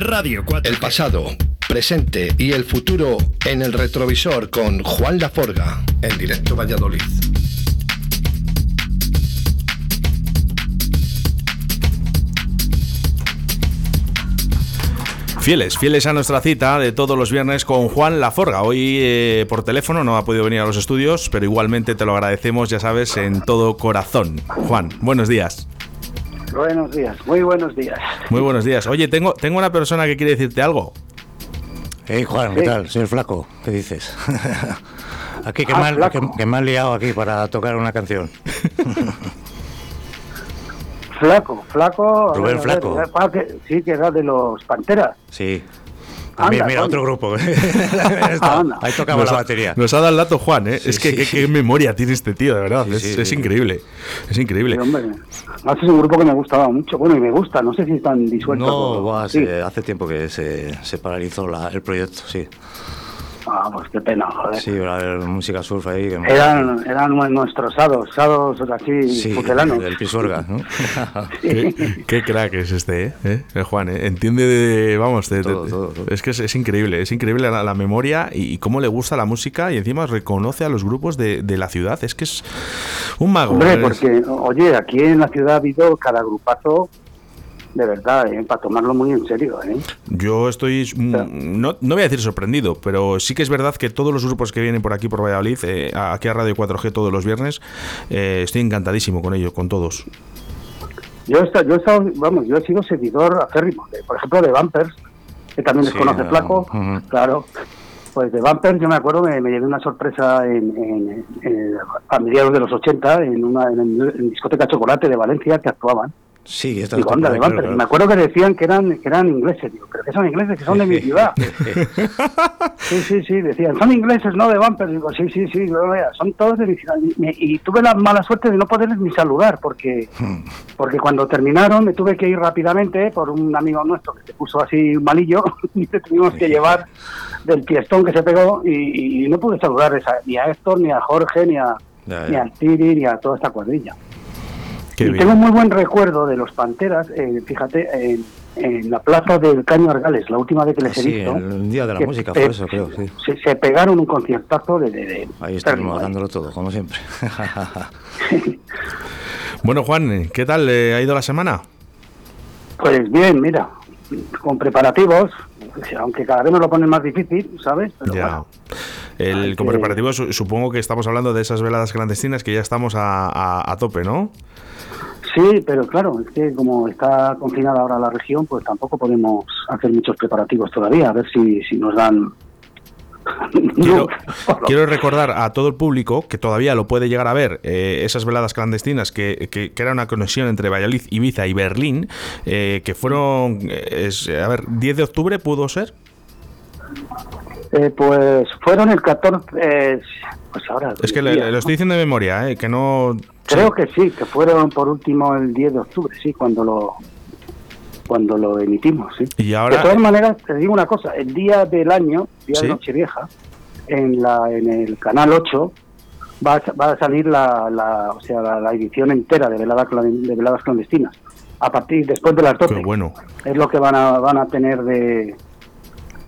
Radio 4. El pasado, presente y el futuro en el retrovisor con Juan Laforga en directo Valladolid. Fieles, fieles a nuestra cita de todos los viernes con Juan Laforga. Hoy eh, por teléfono no ha podido venir a los estudios, pero igualmente te lo agradecemos, ya sabes, en todo corazón. Juan, buenos días. Buenos días, muy buenos días. Muy buenos días. Oye, tengo, tengo una persona que quiere decirte algo. Hey Juan, ¿qué Sí. tal? Soy el flaco, ¿qué dices? aquí que, Ah, me han- flaco. que- que me han liado aquí para tocar una canción. Flaco, flaco. Rubén ver, Flaco. ah, que- sí, que era de los Panteras. Sí. También, mira, otro grupo. Ahí tocaba Nos la ha- batería. Nos ha dado el dato Juan, ¿eh? Sí, es que sí, qué, sí. qué memoria tiene este tío, de verdad. Sí, es sí, es increíble. Es increíble. Sí, hombre. Es un grupo que me gustaba mucho. Bueno, y me gusta. No sé si están disueltos. No, o- se- hace tiempo que se, se paralizó la- el proyecto, sí. Ah, pues qué pena, joder. Sí, era el música surf ahí. Que me- Eran, eran nuestros sados, sados así, Sí, putelanos. del Pisuerga, ¿no? Qué, qué crack es este, ¿eh? ¿Eh? El Juan, ¿eh? Entiende de. Vamos, de, de- Todo, todo, todo. es que es, es increíble, es increíble la, la memoria y, y cómo le gusta la música y encima reconoce a los grupos de, de la ciudad. Es que es un mago. Hombre, ¿eh? porque, oye, aquí en la ciudad ha habido cada grupazo, de verdad, ¿eh? para tomarlo muy en serio. ¿eh? Yo estoy, mm, no, no voy a decir sorprendido, pero sí que es verdad que todos los grupos que vienen por aquí, por Valladolid, eh, aquí a Radio 4G todos los viernes, eh, estoy encantadísimo con ello, con todos. Yo he, estado, yo he estado- vamos, yo he sido seguidor acérrimo, de, por ejemplo, de Bumpers, que también les Sí, conoce no, Flaco, claro. Pues de Bumpers yo me acuerdo, me, me llevé una sorpresa en, en- en- a mediados de los 80 en una en, en discoteca Chocolate de Valencia que actuaban. Sí, está Digo, anda, claro, Y me acuerdo que decían que eran que eran ingleses. Digo, pero que son ingleses, que son de mi ciudad. Sí, sí, sí, decían, son ingleses, no de Bumpers. Digo, sí, sí, sí, son todos de mi ciudad. Y, tuve la mala suerte de no poderles ni saludar, porque porque cuando terminaron me tuve que ir rápidamente por un amigo nuestro que se puso así malillo y te tuvimos que llevar del fiestón que se pegó y, y no pude saludar ni a Héctor, ni a Jorge, ni a, Ya, ni al Tiri, ni a toda esta cuadrilla. Qué y bien. tengo muy buen recuerdo de los Panteras, eh, fíjate, en, en la plaza del Caño Argales, la última vez que les he Sí, visto. el día de la que, música eh, fue eso, creo, sí. Se, se pegaron un conciertazo de... de, de- Ahí ¿eh? dándolo todo, como siempre. Bueno, Juan, ¿qué tal eh, ha ido la semana? Pues bien, mira, con preparativos, aunque cada vez nos lo ponen más difícil, ¿sabes? Pero ya. bueno, El, hay como que- preparativo, su- supongo que estamos hablando de esas veladas clandestinas que ya estamos a, a- a tope, ¿no? sí, pero claro, es que como está confinada ahora la región, pues tampoco podemos hacer muchos preparativos todavía, a ver si, si nos dan... Quiero, recordar a todo el público que todavía lo puede llegar a ver, eh, esas veladas clandestinas, que, que- que era una conexión entre Valladolid, Ibiza y Berlín, eh, que fueron, eh, es- a ver, 10 de octubre pudo ser. Eh, pues fueron el 14... eh, pues ahora... Es que le- estoy diciendo de memoria, que no... Creo que sí, que fueron por último el 10 de octubre, sí, cuando lo cuando lo emitimos, sí. Y ahora- De todas maneras, te digo una cosa, el día del año, día Sí. de Nochevieja, en la en el canal 8 va a, va a salir la, la o sea, la, la edición entera de veladas clan- de veladas clandestinas a partir después de las 12. Qué bueno. Es lo que van a van a tener de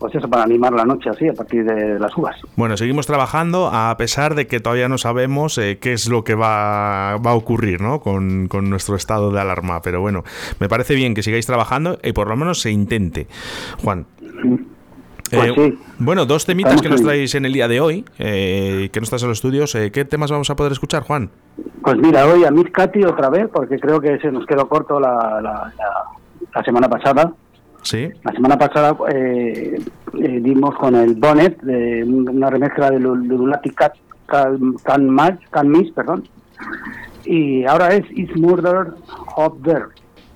pues eso para animar la noche así a partir de las uvas. Bueno, seguimos trabajando a pesar de que todavía no sabemos eh, qué es lo que va, va a ocurrir ¿no? con, con nuestro estado de alarma. Pero bueno, me parece bien que sigáis trabajando y por lo menos se intente. Juan. Pues eh, sí. Bueno, dos temitas Estamos que nos traéis en el día de hoy, eh, que no estás en los estudios. eh, ¿Qué temas vamos a poder escuchar, Juan? Pues mira, hoy a Miss Katy otra vez, porque creo que se nos quedó corto la, la, la- la semana pasada. Sí. La semana pasada eh, eh, dimos con el Bonnet, de un- una remezcla de Lu- Lunatic Cat, Can, Can, Miss, perdón. Y ahora es Is Murder Up There,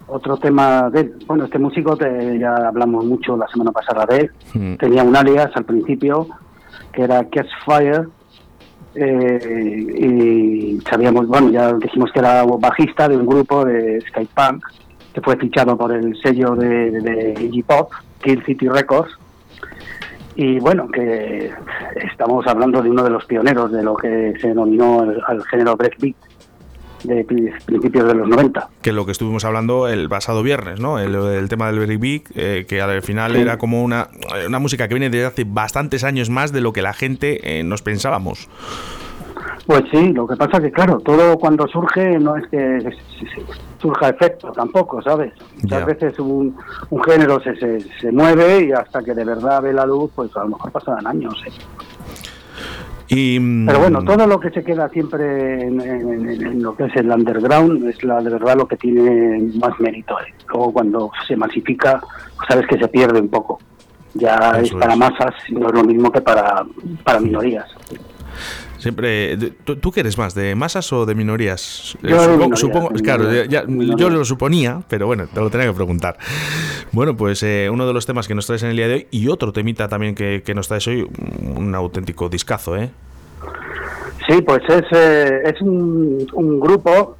otro tema de él. Bueno, este músico te- ya hablamos mucho la semana pasada de él. Mm. Tenía un alias al principio, que era Catch Fire, eh, y sabíamos, bueno, ya dijimos que era bajista de un grupo de Skypunk que fue fichado por el sello de, de Iggy Pop, Kill City Records. Y bueno, que estamos hablando de uno de los pioneros de lo que se denominó el, al género breakbeat de principios de los 90. Que lo que estuvimos hablando el pasado viernes, ¿no? El, tema del Very Big, eh, que al final era como una, una música que viene desde hace bastantes años más de lo que la gente eh, nos pensábamos. Pues sí, lo que pasa que claro, todo cuando surge no es que surja efecto tampoco, ¿sabes? Muchas veces un, un género se, se, se, mueve y hasta que de verdad ve la luz, pues a lo mejor pasarán años. ¿eh? Y, Pero bueno, todo lo que se queda siempre en, lo que es el underground es la de verdad lo que tiene más mérito. ¿eh? Luego cuando se masifica, pues sabes que se pierde un poco. Ya es para masas y no es lo mismo que para, para minorías. Siempre, ¿tú, qué eres más, de masas o de minorías? Yo supongo, supongo claro, ya, yo lo suponía, pero bueno, te lo tenía que preguntar. Bueno, pues eh, uno de los temas que nos traes en el día de hoy y otro temita también que, que nos traes hoy, un auténtico discazo, ¿eh? Sí, pues es, eh, es un, un grupo,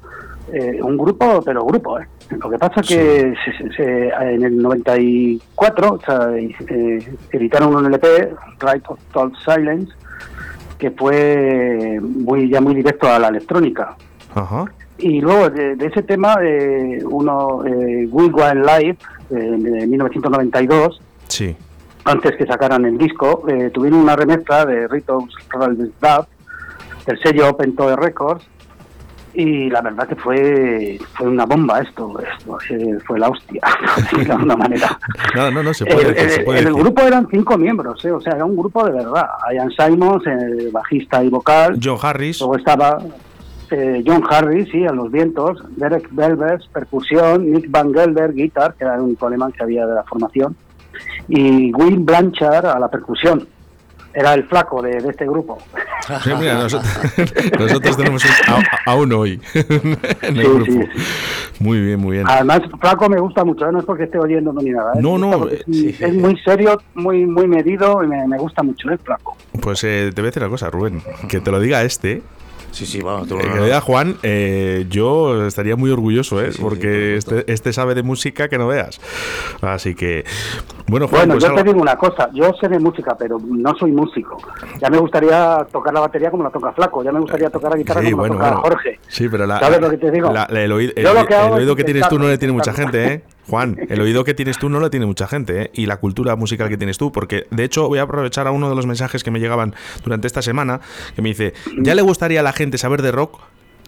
eh, un grupo, pero grupo, ¿eh? Lo que pasa es que se, en el 94 o sea, eh, editaron un LP, Right of Total Silence, que fue muy ya muy directo a la electrónica. Y luego de, ese tema, eh, uno, eh, Will Wild Live, de 1992, sí. antes que sacaran el disco, eh, tuvieron una remezcla de Ritos Dub, del sello Open Toe Records, y la verdad que fue fue una bomba esto, esto fue la hostia, de alguna manera. No, no, no, se puede, el, grupo eran cinco miembros, ¿eh? o sea, era un grupo de verdad. Ian Simons, el bajista y vocal. John Harris. Luego estaba eh, John Harris, sí, a los vientos. Derek Belvers, percusión. Nick Van Gelder, guitar, que era el único alemán que había de la formación. Y Will Blanchard a la percusión era el flaco de, este grupo. nosotros, tenemos a, uno hoy en el grupo. Muy bien, muy bien. Además, flaco me gusta mucho, ¿eh? no es porque esté oyendo ni nada. ¿eh? No, no. Es, es, muy serio, muy muy medido y me, gusta mucho el flaco. Pues eh, te voy a decir una cosa, Rubén, que te lo diga este, Sí, sí, vamos. En realidad, Juan, eh, yo estaría muy orgulloso, ¿eh? porque este, este, sabe de música que no veas. Así que, bueno, Juan. Bueno, pues yo te digo una cosa. Yo sé de música, pero no soy músico. Ya me gustaría tocar la batería como la toca Flaco. Ya me gustaría tocar la guitarra como la toca Jorge. Sí, pero la, ¿Sabes lo que te digo? el, oído que tienes tú no le tiene mucha gente, ¿eh? Juan, el oído que tienes tú no lo tiene mucha gente, ¿eh? Y la cultura musical que tienes tú, porque de hecho voy a aprovechar a uno de los mensajes que me llegaban durante esta semana, que me dice, ¿ya le gustaría a la gente saber de rock?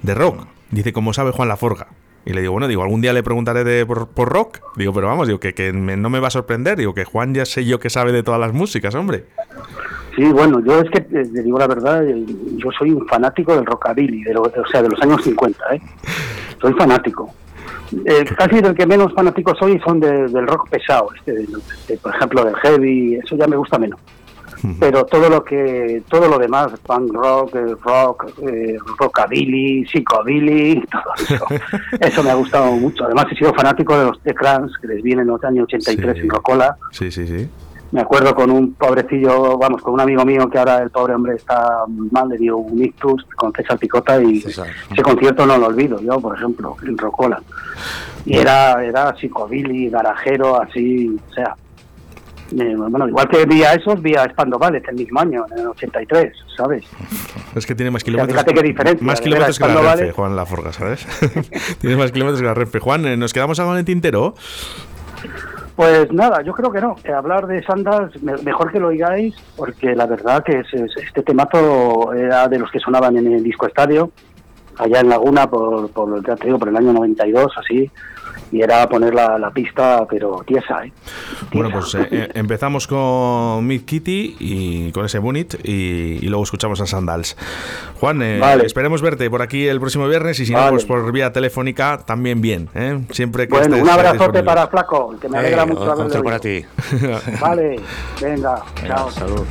De rock. Dice, como sabe Juan Laforga. Y le digo, bueno, digo, algún día le preguntaré de, por, rock. Digo, pero vamos, digo, que, que no me va a sorprender. Digo, que Juan ya sé yo que sabe de todas las músicas, hombre. Sí, bueno, yo es que, te digo la verdad, eh, yo soy un fanático del rockabilly, de o sea, de los años 50, ¿eh? Soy fanático. Eh, casi del que menos fanático soy son del rock pesado, este, por ejemplo del heavy, eso ya me gusta menos. Pero todo lo que, todo lo demás, punk rock, eh, rock, eh, rockabilly, psicobilly, todo eso, eso me ha gustado mucho. Además he sido fanático de los The Crans, que les vienen en los años 83 en Rocola. Sí, sí, sí me acuerdo con un pobrecillo, vamos, con un amigo mío que ahora el pobre hombre está mal, le dio un ictus con César Picota y ese concierto no lo olvido, yo, por ejemplo, en Rocola. Y era, era psicobilly, garajero, así, o sea. bueno, igual que vi a esos, vi a Spandovales el mismo año, en el 83, ¿sabes? Es que tiene más kilómetros. fíjate qué diferencia. Más kilómetros que la Renfe, Juan Laforga, ¿sabes? tiene más kilómetros que la Renfe. Juan, eh, ¿nos quedamos algo en el tintero? Pues nada, yo creo que no. Hablar de Sandas, mejor que lo oigáis, porque la verdad que este temazo era de los que sonaban en el disco estadio, allá en Laguna, por, por, ya te digo, por el año 92, así y era poner la, pista, pero tiesa, ¿eh? Bueno, pues eh, eh, empezamos con Mid Kitty y con ese Bunit y, luego escuchamos a Sandals. Juan, eh, esperemos verte por aquí el próximo viernes y si no, pues por vía telefónica también bien, ¿eh? Siempre que Bueno, un abrazote para Flaco, que me alegra mucho haberle para ti. Vale, venga, chao. Salud.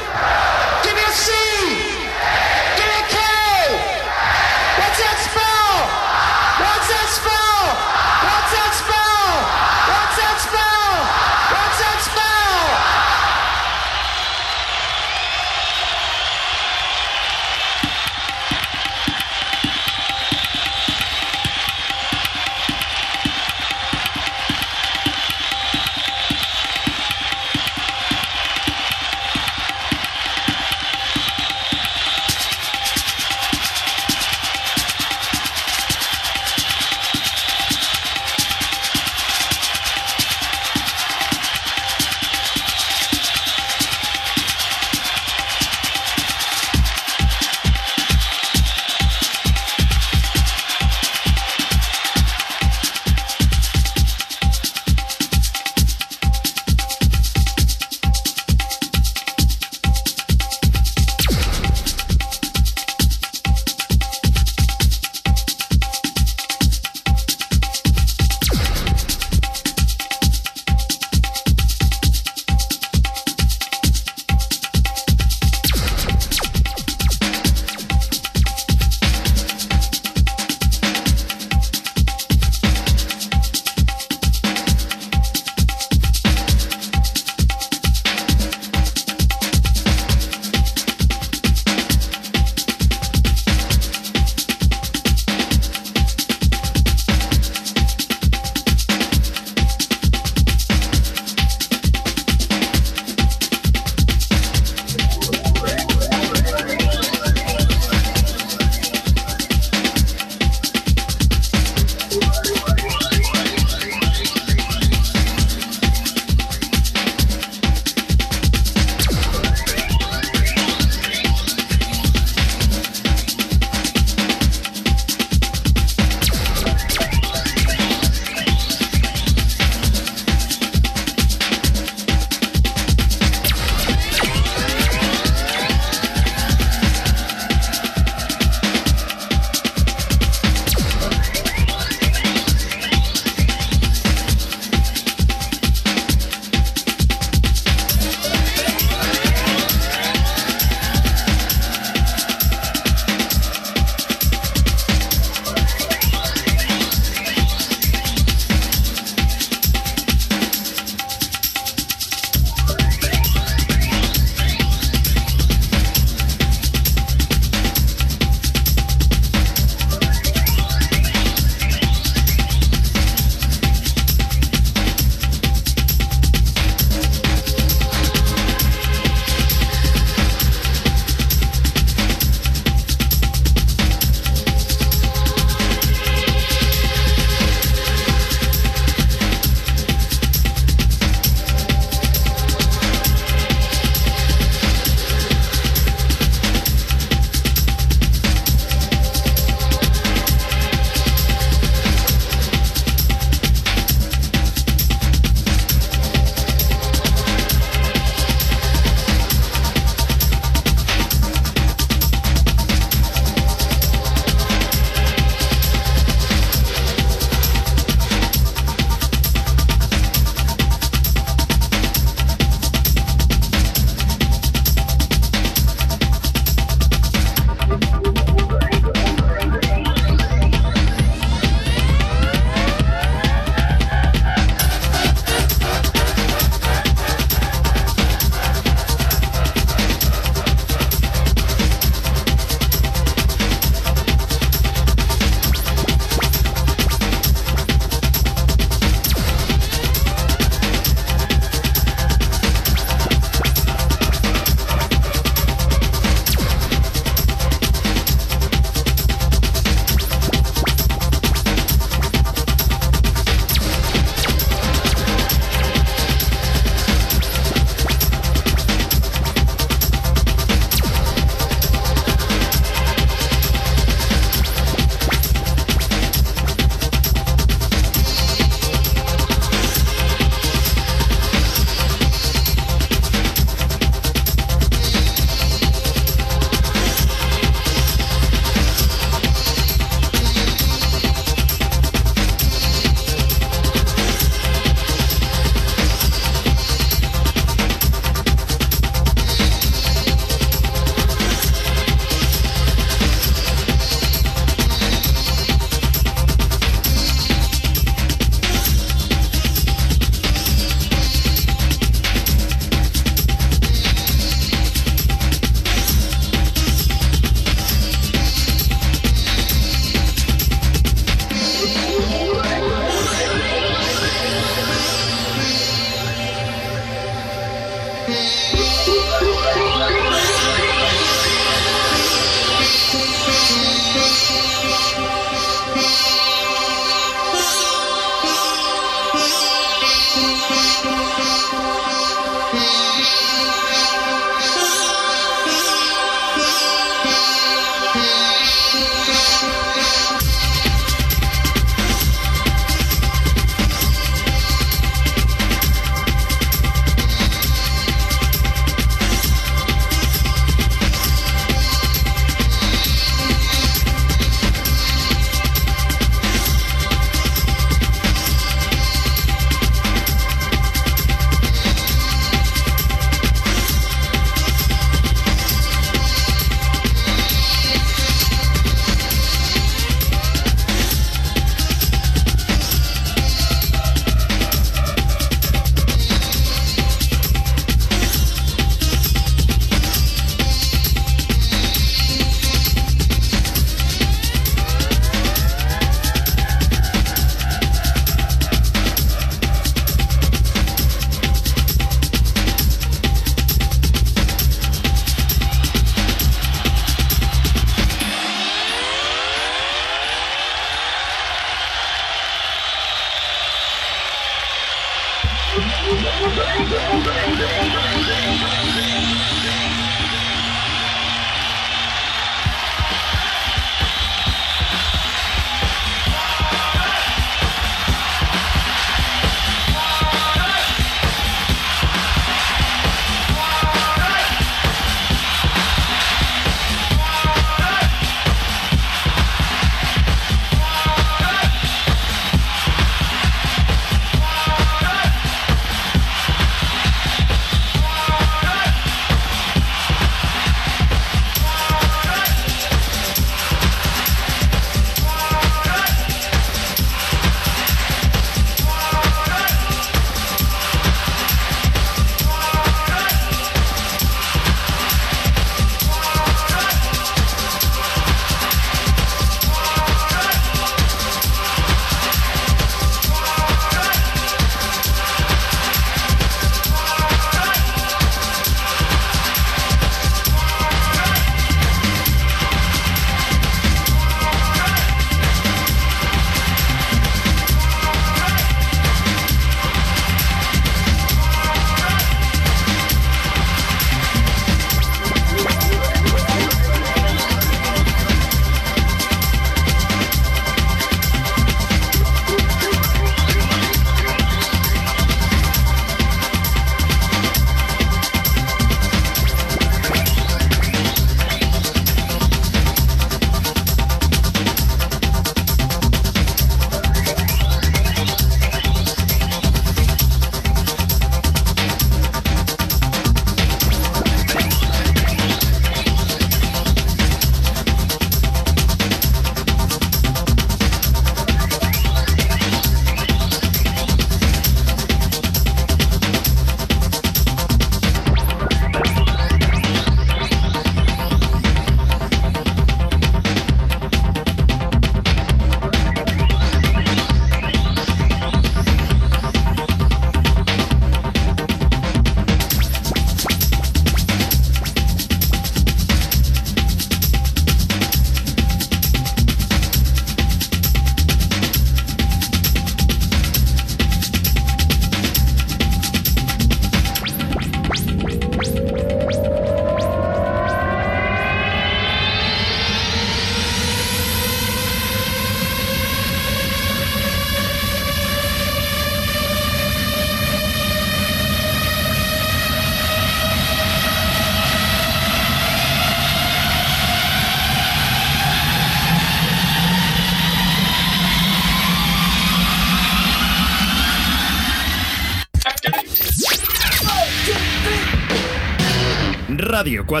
Radio 4.